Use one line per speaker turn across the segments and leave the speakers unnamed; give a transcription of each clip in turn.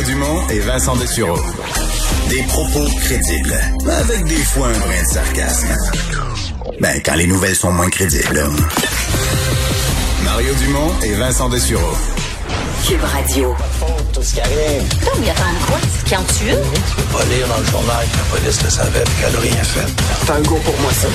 Mario Dumont et Vincent Dessureau. Des propos crédibles, avec des fois un brin de sarcasme. Ben, quand les nouvelles sont moins crédibles. Mario Dumont et Vincent Dessureau.
Cube Radio.
Tout ce qui arrive.
Tom, il attend quoi? Qui en tue?
Tu peux pas lire dans le journal que la police le savait et qu'elle a rien fait. Tango pour moi, ça.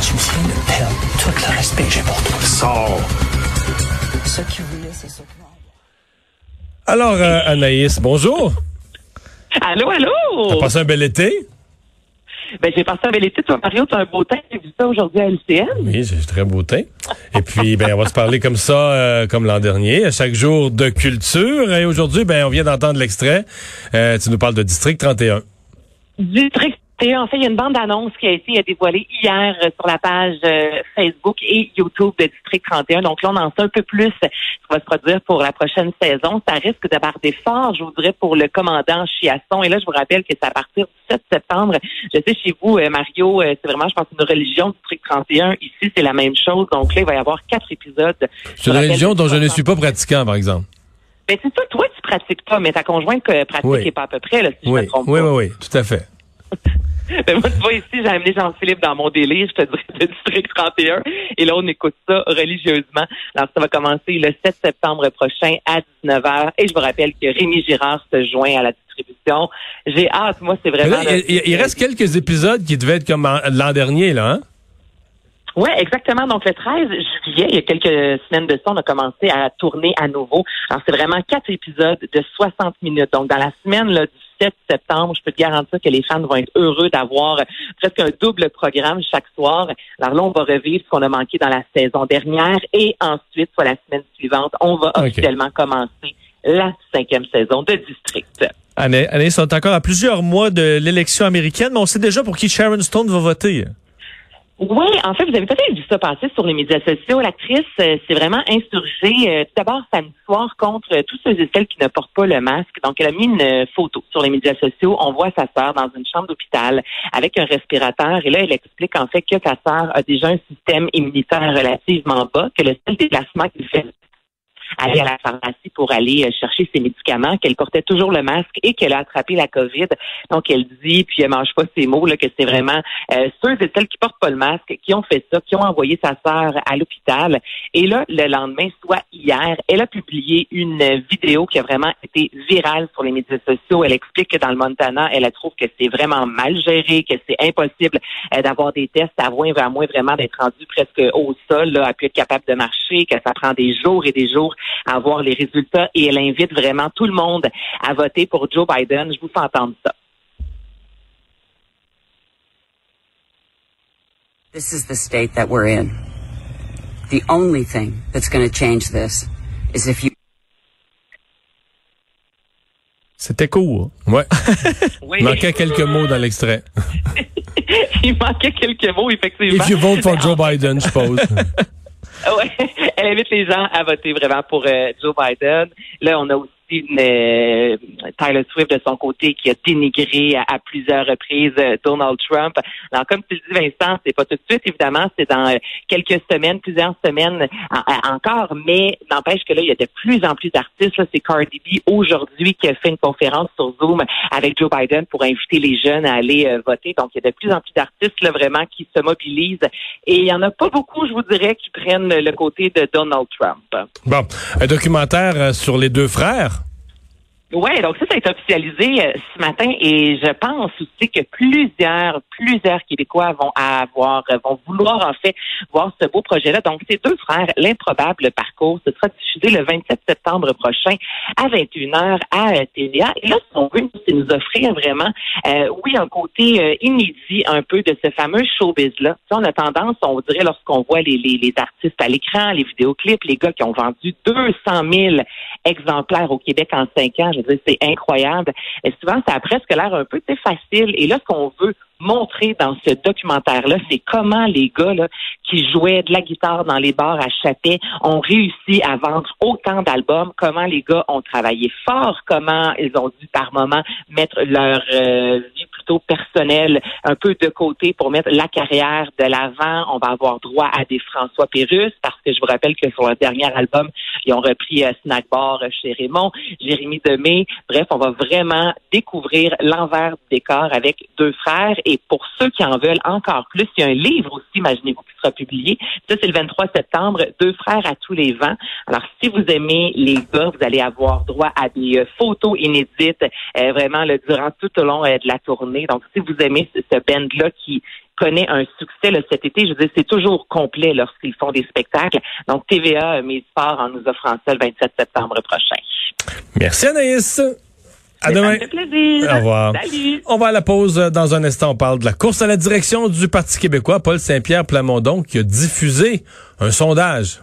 Tu me viens de perdre tout le respect que j'ai pour toi. Sors. Ce qu'il voulait, c'est ça.
Alors, euh, Anaïs, bonjour.
Allô, allô?
T'as passé un bel été?
Ben, j'ai passé un bel été. Toi, Mario, tu as un beau temps. J'ai vu ça aujourd'hui à LCN.
Oui, j'ai très beau teint. Et puis, ben, on va se parler comme ça, euh, comme l'an dernier, à chaque jour de culture. Et aujourd'hui, ben, on vient d'entendre l'extrait. Euh, tu nous parles de District 31.
District En fait, il y a une bande-annonce qui a été dévoilée hier euh, sur la page euh, Facebook et YouTube de District 31. Donc là, on en sait un peu plus ce qui va se produire pour la prochaine saison. Ça risque d'aborder fort, je voudrais, pour le commandant Chiasson. Et là, je vous rappelle que c'est à partir du 7 septembre. Je sais, chez vous, euh, Mario, euh, c'est vraiment, je pense, une religion, District 31. Ici, c'est la même chose. Donc là, il va y avoir quatre épisodes.
C'est une religion dont je ne suis pas pratiquant, par exemple.
Ben, c'est ça, toi, tu pratiques pas, mais ta conjointe euh, pratique
Oui.
et pas à peu près, là, si je
Oui,
me trompe
oui, oui, oui, tout à fait.
Ben, moi, tu vois, ici, j'ai amené Jean-Philippe dans mon délire, je te dirais, de District 31. Et là, on écoute ça religieusement. Alors, ça va commencer le 7 septembre prochain à 19h. Et je vous rappelle que Rémi Girard se joint à la distribution. J'ai hâte, moi, c'est vraiment...
là, il, il- il reste quelques épisodes qui devaient être comme l'an dernier, là, hein?
Oui, exactement. Donc, le 13 juillet, il y a quelques semaines de ça, on a commencé à tourner à nouveau. Alors, c'est vraiment quatre épisodes de 60 minutes. Donc, dans la semaine là, du 7 septembre, je peux te garantir que les fans vont être heureux d'avoir presque un double programme chaque soir. Alors là, on va revivre ce qu'on a manqué dans la saison dernière et ensuite, soit la semaine suivante, on va
Ok.
officiellement commencer la cinquième saison de District.
Année, Anaïs, on est encore à plusieurs mois de l'élection américaine, mais on sait déjà pour qui Sharon Stone va voter.
Oui, en fait, vous avez peut-être vu ça passer sur les médias sociaux. L'actrice euh, s'est vraiment insurgée, euh, tout d'abord samedi soir, contre euh, tous ceux et celles qui ne portent pas le masque. Donc, elle a mis une euh, photo sur les médias sociaux. On voit sa sœur dans une chambre d'hôpital avec un respirateur. Et là, elle explique en fait que sa sœur a déjà un système immunitaire relativement bas, que le seul déplacement qu'il fait aller à la pharmacie pour aller euh, chercher ses médicaments, qu'elle portait toujours le masque et qu'elle a attrapé la COVID. Donc, elle dit, puis elle mange pas ses mots, là, que c'est vraiment euh, ceux et celles qui portent pas le masque qui ont fait ça, qui ont envoyé sa sœur à l'hôpital. Et là, le lendemain, soit hier, elle a publié une vidéo qui a vraiment été virale sur les médias sociaux. Elle explique que dans le Montana, elle trouve que c'est vraiment mal géré, que c'est impossible euh, d'avoir des tests à moins, à moins vraiment d'être rendu presque au sol, là, à plus être capable de marcher, que ça prend des jours et des jours à avoir les résultats. Et elle invite vraiment tout le monde à voter pour Joe Biden. Je vous fais entendre ça.
This is the state that we're in. The only thing that's going to change this is if you
C'était court.
Ouais.
Oui.
Il manquait quelques mots dans l'extrait.
Il manquait quelques mots, effectivement.
If you vote for Joe Biden, je suppose.
Elle invite les gens à voter vraiment pour euh, Joe Biden. Là, on a aussi une, euh, Tyler Swift de son côté qui a dénigré à, plusieurs reprises euh, Donald Trump. Alors, comme tu le dis, Vincent, c'est pas tout de suite, évidemment, c'est dans euh, quelques semaines, plusieurs semaines en- en- encore, mais n'empêche que là, il y a de plus en plus d'artistes. C'est Cardi B aujourd'hui qui a fait une conférence sur Zoom avec Joe Biden pour inviter les jeunes à aller voter. Donc, il y a de plus en plus d'artistes là, vraiment qui se mobilisent. Et il y en a pas beaucoup, je vous dirais, qui prennent le côté de Donald Trump.
Bon, un documentaire sur les deux frères.
Oui, donc ça, ça a été officialisé euh, ce matin et je pense aussi que plusieurs, plusieurs Québécois vont avoir, euh, vont vouloir en fait voir ce beau projet-là. Donc, ces deux frères, l'improbable parcours, ce sera diffusé le 27 septembre prochain à 21h à euh, TVA. Et là, ce qu'on veut, c'est nous offrir vraiment, oui, un côté inédit un peu de ce fameux showbiz-là. On a tendance, on dirait, lorsqu'on voit les, les, les artistes à l'écran, les vidéoclips, les gars qui ont vendu 200 000 exemplaires au Québec en cinq ans, c'est incroyable. Et souvent, ça a presque l'air un peu facile. Et là, ce qu'on veut montrer dans ce documentaire-là, c'est comment les gars là, qui jouaient de la guitare dans les bars à Châtelet ont réussi à vendre autant d'albums, comment les gars ont travaillé fort, comment ils ont dû par moment mettre leur euh, vie plutôt personnelle un peu de côté pour mettre la carrière de l'avant. On va avoir droit à des François Pérus je vous rappelle que sur leur dernier album, ils ont repris euh, Snack Bar chez Raymond, Jérémy Demé. Bref, on va vraiment découvrir l'envers du décor avec deux frères. Et pour ceux qui en veulent encore plus, il y a un livre aussi, imaginez-vous, qui sera publié. Ça, c'est le 23 septembre, Deux frères à tous les vents. Alors, si vous aimez les gars, vous allez avoir droit à des euh, photos inédites, euh, vraiment, durant tout au long de la tournée. Donc, si vous aimez ce band-là qui connaît un succès là, cet été. Je veux dire, c'est toujours complet lorsqu'ils font des spectacles. Donc, TVA mes sports en nous offrant ça le 27 septembre prochain.
Merci Anaïs. À
demain. Fait plaisir.
Au revoir.
Salut.
On va à la pause. Dans un instant, on parle de la course à la direction du Parti québécois. Paul Saint-Pierre Plamondon qui a diffusé un sondage